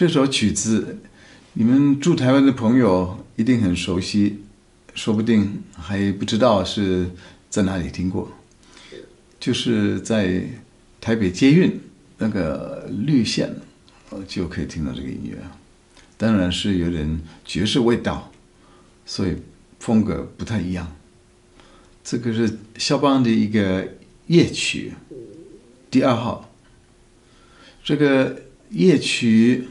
这首曲子，你们住台湾的朋友一定很熟悉，说不定还不知道是在哪里听过，就是在台北捷运那个绿线，就可以听到这个音乐。当然是有点爵士味道，所以风格不太一样。这个是肖邦的一个夜曲，第二号。这个夜曲。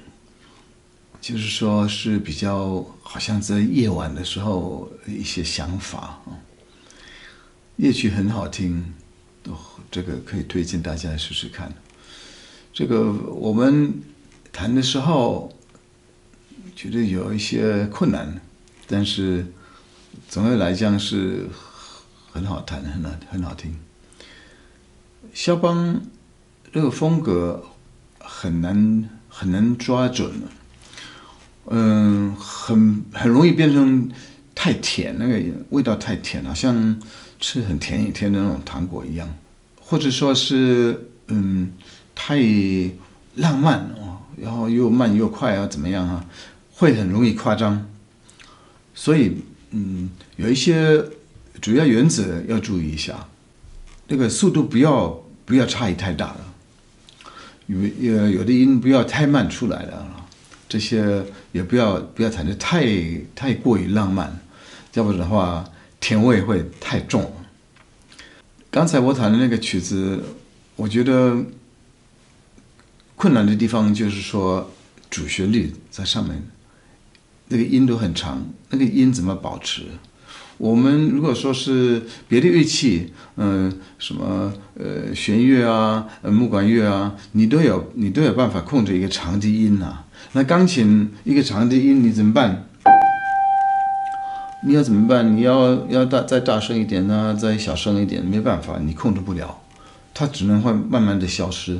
就是说，是比较好像在夜晚的时候一些想法啊。夜曲很好听，都这个可以推荐大家试试看。这个我们弹的时候觉得有一些困难，但是总的来讲是很好弹，很好很好听。肖邦这个风格很难很难抓准。嗯，很很容易变成太甜，那个味道太甜，好像吃很甜很甜的那种糖果一样，或者说是嗯太浪漫哦，然后又慢又快啊，怎么样啊？会很容易夸张。所以嗯，有一些主要原则要注意一下，那个速度不要不要差异太大了，有有有的音不要太慢出来了。这些也不要不要弹的太太过于浪漫，要不然的话甜味会太重。刚才我弹的那个曲子，我觉得困难的地方就是说主旋律在上面，那个音都很长，那个音怎么保持？我们如果说是别的乐器，嗯、什么呃弦乐啊、呃木管乐啊，你都有你都有办法控制一个长低音啊。那钢琴一个长低音你怎么办？你要怎么办？你要要大再大声一点呢、再小声一点？没办法，你控制不了，它只能会慢慢的消失。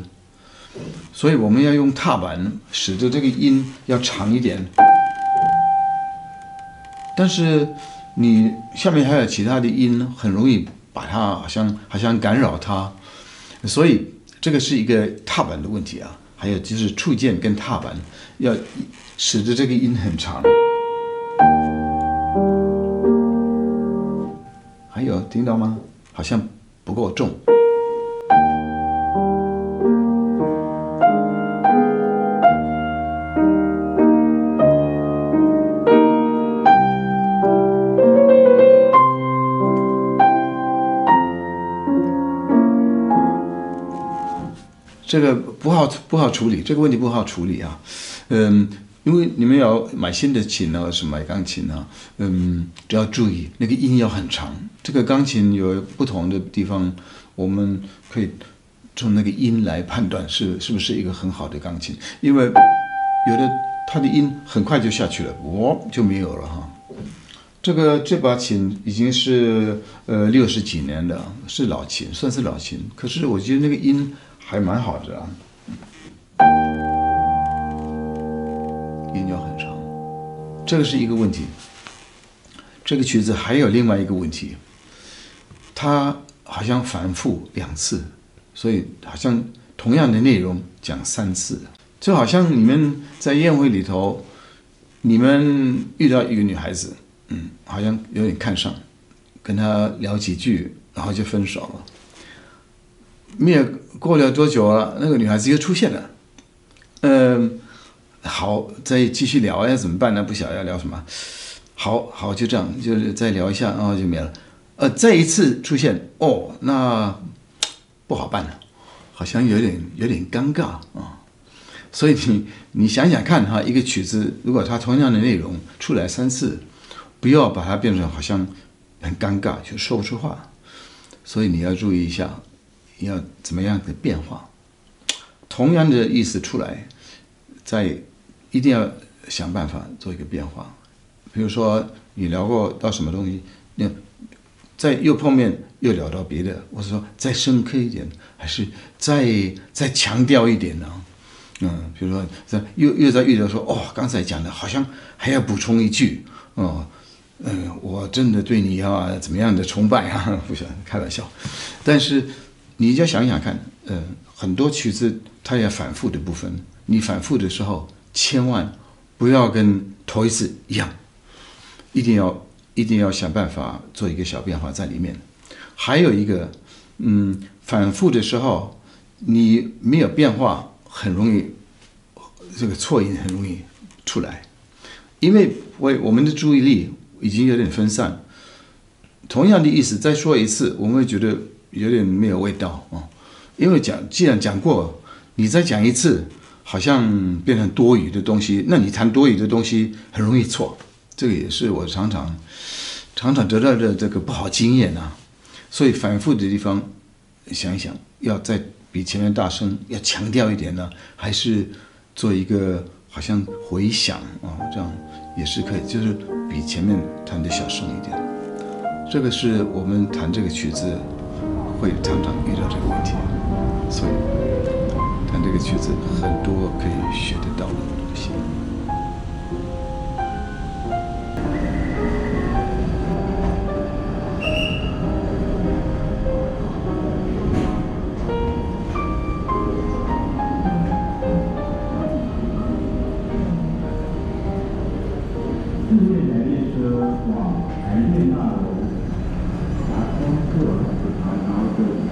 所以我们要用踏板，使得这个音要长一点。但是你下面还有其他的音，很容易把它好像好像干扰它，所以这个是一个踏板的问题啊。还有就是触键跟踏板，要使得这个音很长。还有听到吗？好像不够重。这个不好不好处理，这个问题不好处理啊，嗯，因为你们要买新的琴呢，是买钢琴呢，嗯，只要注意那个音要很长。这个钢琴有不同的地方，我们可以从那个音来判断是是不是一个很好的钢琴，因为有的它的音很快就下去了，哦，就没有了哈。这个这把琴已经是呃六十几年的，是老琴，算是老琴，可是我觉得那个音。还蛮好的啊，音调很长，这个是一个问题。这个曲子还有另外一个问题，它好像反复两次，所以好像同样的内容讲三次，就好像你们在宴会里头，你们遇到一个女孩子，嗯，好像有点看上，跟她聊几句，然后就分手了。没有过了多久了，那个女孩子又出现了。嗯，好，再继续聊要怎么办呢？不晓得要聊什么。好好，就这样，就是再聊一下，然后就没了。呃，再一次出现，哦，那不好办了，好像有点有点尴尬啊。所以你你想想看哈，一个曲子如果它同样的内容出来三次，不要把它变成好像很尴尬，就说不出话。所以你要注意一下。你要怎么样的变化？同样的意思出来，再一定要想办法做一个变化。比如说，你聊过到什么东西，那再又碰面又聊到别的，或者说再深刻一点，还是再再强调一点呢？嗯，比如说再又又在遇到说，哦，刚才讲的好像还要补充一句，哦，嗯，我真的对你要怎么样的崇拜啊？不想开玩笑，但是。你就想想看，呃，很多曲子它有反复的部分，你反复的时候千万不要跟头一次一样，一定要一定要想办法做一个小变化在里面。还有一个，嗯，反复的时候，你没有变化，很容易这个错音很容易出来，因为我我们的注意力已经有点分散。同样的意思再说一次，我们会觉得有点没有味道啊，因为讲既然讲过，你再讲一次，好像变成多余的东西。那你弹多余的东西很容易错，这个也是我常常常常得到的这个不好经验啊。所以反复的地方想一想，要再比前面大声，要强调一点呢，还是做一个好像回响啊，这样也是可以，就是比前面弹的小声一点。这个是我们弹这个曲子会常常遇到这个问题。所以但这个曲子很多可以学得到的东西。Mm-hmm.